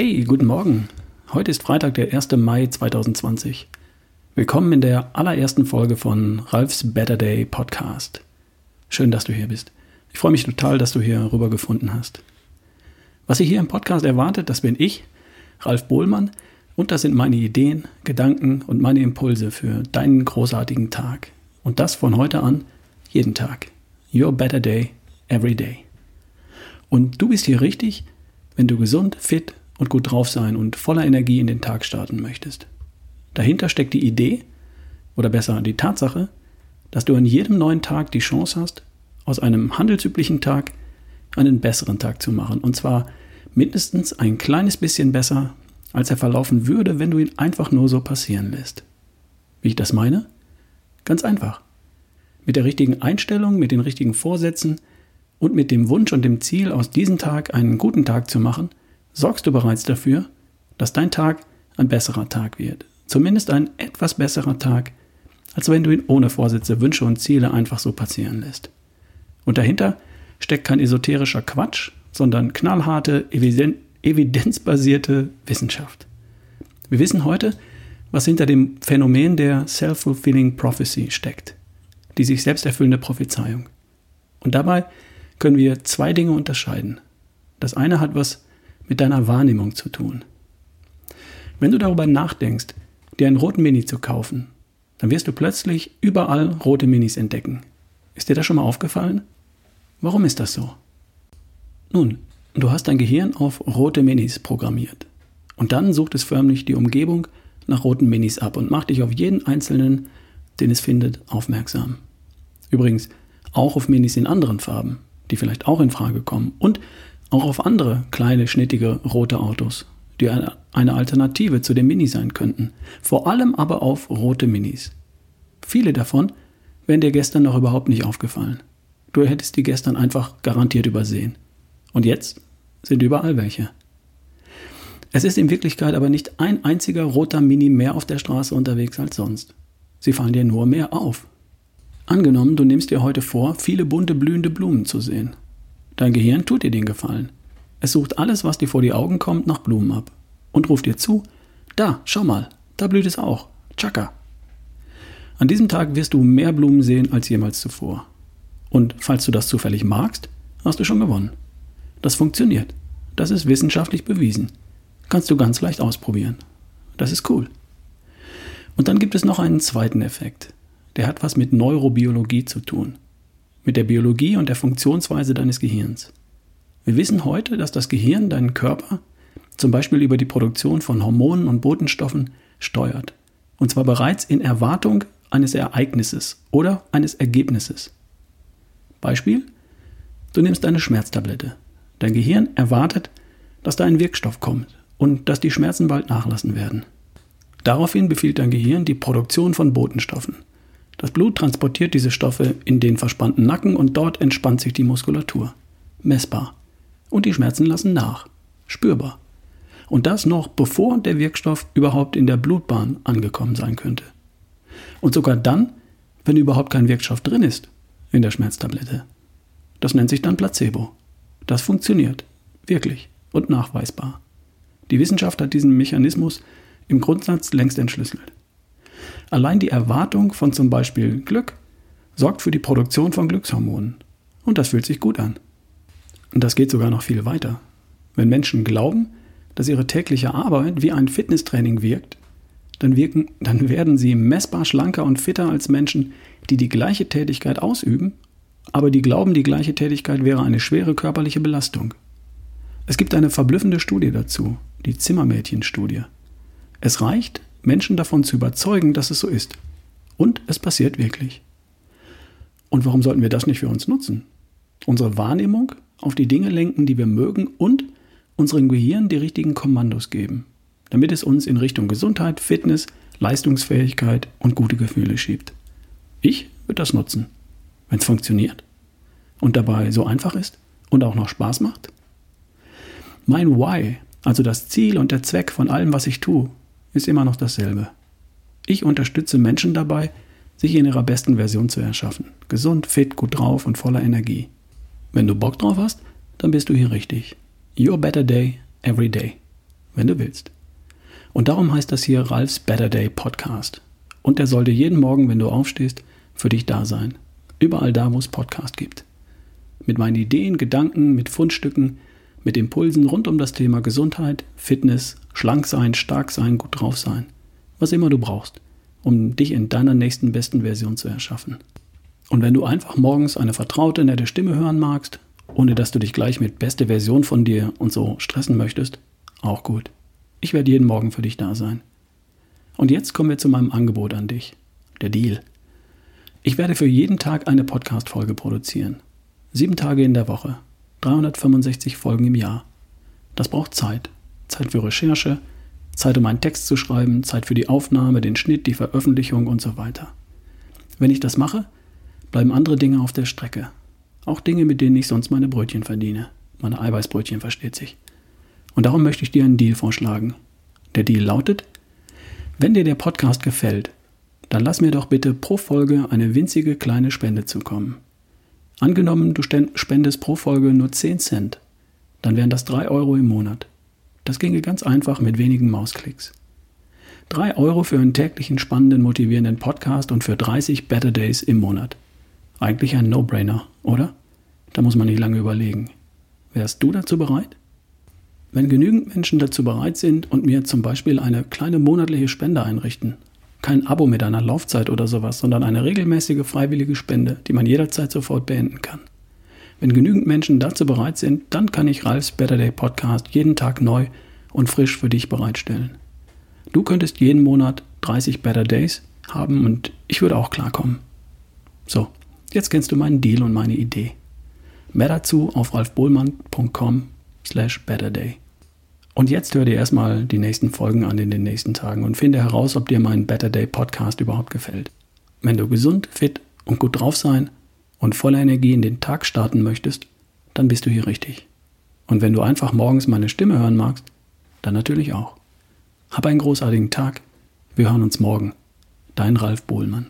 Hey, guten Morgen. Heute ist Freitag, der 1. Mai 2020. Willkommen in der allerersten Folge von Ralfs Better Day Podcast. Schön, dass du hier bist. Ich freue mich total, dass du hier rüber gefunden hast. Was ihr hier im Podcast erwartet, das bin ich, Ralf Bohlmann, und das sind meine Ideen, Gedanken und meine Impulse für deinen großartigen Tag. Und das von heute an, jeden Tag. Your better day, every day. Und du bist hier richtig, wenn du gesund, fit und gut drauf sein und voller Energie in den Tag starten möchtest. Dahinter steckt die Idee, oder besser die Tatsache, dass du an jedem neuen Tag die Chance hast, aus einem handelsüblichen Tag einen besseren Tag zu machen. Und zwar mindestens ein kleines bisschen besser, als er verlaufen würde, wenn du ihn einfach nur so passieren lässt. Wie ich das meine? Ganz einfach. Mit der richtigen Einstellung, mit den richtigen Vorsätzen und mit dem Wunsch und dem Ziel, aus diesem Tag einen guten Tag zu machen, sorgst du bereits dafür, dass dein Tag ein besserer Tag wird. Zumindest ein etwas besserer Tag, als wenn du ihn ohne Vorsätze, Wünsche und Ziele einfach so passieren lässt. Und dahinter steckt kein esoterischer Quatsch, sondern knallharte, evidenzbasierte Wissenschaft. Wir wissen heute, was hinter dem Phänomen der Self-Fulfilling Prophecy steckt, die sich selbst erfüllende Prophezeiung. Und dabei können wir zwei Dinge unterscheiden. Das eine hat was mit deiner Wahrnehmung zu tun. Wenn du darüber nachdenkst, dir einen roten Mini zu kaufen, dann wirst du plötzlich überall rote Minis entdecken. Ist dir das schon mal aufgefallen? Warum ist das so? Nun, du hast dein Gehirn auf rote Minis programmiert. Und dann sucht es förmlich die Umgebung nach roten Minis ab und macht dich auf jeden einzelnen, den es findet, aufmerksam. Übrigens auch auf Minis in anderen Farben, die vielleicht auch in Frage kommen. Und auch auf andere kleine, schnittige rote Autos, die eine Alternative zu dem Mini sein könnten. Vor allem aber auf rote Minis. Viele davon wären dir gestern noch überhaupt nicht aufgefallen. Du hättest die gestern einfach garantiert übersehen. Und jetzt sind überall welche. Es ist in Wirklichkeit aber nicht ein einziger roter Mini mehr auf der Straße unterwegs als sonst. Sie fallen dir nur mehr auf. Angenommen, du nimmst dir heute vor, viele bunte blühende Blumen zu sehen. Dein Gehirn tut dir den Gefallen. Es sucht alles, was dir vor die Augen kommt, nach Blumen ab und ruft dir zu, da, schau mal, da blüht es auch. Chaka. An diesem Tag wirst du mehr Blumen sehen als jemals zuvor. Und falls du das zufällig magst, hast du schon gewonnen. Das funktioniert. Das ist wissenschaftlich bewiesen. Kannst du ganz leicht ausprobieren. Das ist cool. Und dann gibt es noch einen zweiten Effekt. Der hat was mit Neurobiologie zu tun. Mit der Biologie und der Funktionsweise deines Gehirns. Wir wissen heute, dass das Gehirn deinen Körper zum Beispiel über die Produktion von Hormonen und Botenstoffen steuert. Und zwar bereits in Erwartung eines Ereignisses oder eines Ergebnisses. Beispiel, du nimmst eine Schmerztablette. Dein Gehirn erwartet, dass da ein Wirkstoff kommt und dass die Schmerzen bald nachlassen werden. Daraufhin befiehlt dein Gehirn die Produktion von Botenstoffen. Das Blut transportiert diese Stoffe in den verspannten Nacken und dort entspannt sich die Muskulatur. Messbar. Und die Schmerzen lassen nach. Spürbar. Und das noch bevor der Wirkstoff überhaupt in der Blutbahn angekommen sein könnte. Und sogar dann, wenn überhaupt kein Wirkstoff drin ist in der Schmerztablette. Das nennt sich dann Placebo. Das funktioniert. Wirklich. Und nachweisbar. Die Wissenschaft hat diesen Mechanismus im Grundsatz längst entschlüsselt. Allein die Erwartung von zum Beispiel Glück sorgt für die Produktion von Glückshormonen. Und das fühlt sich gut an. Und das geht sogar noch viel weiter. Wenn Menschen glauben, dass ihre tägliche Arbeit wie ein Fitnesstraining wirkt, dann, wirken, dann werden sie messbar schlanker und fitter als Menschen, die die gleiche Tätigkeit ausüben, aber die glauben, die gleiche Tätigkeit wäre eine schwere körperliche Belastung. Es gibt eine verblüffende Studie dazu, die Zimmermädchenstudie. Es reicht, Menschen davon zu überzeugen, dass es so ist. Und es passiert wirklich. Und warum sollten wir das nicht für uns nutzen? Unsere Wahrnehmung auf die Dinge lenken, die wir mögen und unserem Gehirn die richtigen Kommandos geben, damit es uns in Richtung Gesundheit, Fitness, Leistungsfähigkeit und gute Gefühle schiebt. Ich würde das nutzen, wenn es funktioniert und dabei so einfach ist und auch noch Spaß macht. Mein Why, also das Ziel und der Zweck von allem, was ich tue, ist immer noch dasselbe. Ich unterstütze Menschen dabei, sich in ihrer besten Version zu erschaffen. Gesund, fit, gut drauf und voller Energie. Wenn du Bock drauf hast, dann bist du hier richtig. Your better day, every day. wenn du willst. Und darum heißt das hier Ralfs Better Day Podcast. Und der sollte jeden Morgen, wenn du aufstehst, für dich da sein. Überall da, wo es Podcast gibt. Mit meinen Ideen, Gedanken, mit Fundstücken, mit Impulsen rund um das Thema Gesundheit, Fitness, schlank sein, stark sein, gut drauf sein. Was immer du brauchst, um dich in deiner nächsten besten Version zu erschaffen. Und wenn du einfach morgens eine vertraute, nette Stimme hören magst, ohne dass du dich gleich mit beste Version von dir und so stressen möchtest, auch gut. Ich werde jeden Morgen für dich da sein. Und jetzt kommen wir zu meinem Angebot an dich. Der Deal. Ich werde für jeden Tag eine Podcast-Folge produzieren. Sieben Tage in der Woche. 365 Folgen im Jahr. Das braucht Zeit. Zeit für Recherche, Zeit, um einen Text zu schreiben, Zeit für die Aufnahme, den Schnitt, die Veröffentlichung und so weiter. Wenn ich das mache, bleiben andere Dinge auf der Strecke. Auch Dinge, mit denen ich sonst meine Brötchen verdiene. Meine Eiweißbrötchen versteht sich. Und darum möchte ich dir einen Deal vorschlagen. Der Deal lautet, wenn dir der Podcast gefällt, dann lass mir doch bitte pro Folge eine winzige kleine Spende zukommen. Angenommen, du spendest pro Folge nur 10 Cent, dann wären das 3 Euro im Monat. Das ginge ganz einfach mit wenigen Mausklicks. 3 Euro für einen täglichen spannenden, motivierenden Podcast und für 30 Better Days im Monat. Eigentlich ein No-Brainer, oder? Da muss man nicht lange überlegen. Wärst du dazu bereit? Wenn genügend Menschen dazu bereit sind und mir zum Beispiel eine kleine monatliche Spende einrichten, kein Abo mit einer Laufzeit oder sowas, sondern eine regelmäßige freiwillige Spende, die man jederzeit sofort beenden kann. Wenn genügend Menschen dazu bereit sind, dann kann ich Ralfs Better Day Podcast jeden Tag neu und frisch für dich bereitstellen. Du könntest jeden Monat 30 Better Days haben und ich würde auch klarkommen. So, jetzt kennst du meinen Deal und meine Idee. Mehr dazu auf ralfbohlmann.com slash betterday. Und jetzt hör dir erstmal die nächsten Folgen an in den nächsten Tagen und finde heraus, ob dir mein Better Day Podcast überhaupt gefällt. Wenn du gesund, fit und gut drauf sein und voller Energie in den Tag starten möchtest, dann bist du hier richtig. Und wenn du einfach morgens meine Stimme hören magst, dann natürlich auch. Hab einen großartigen Tag. Wir hören uns morgen. Dein Ralf Bohlmann.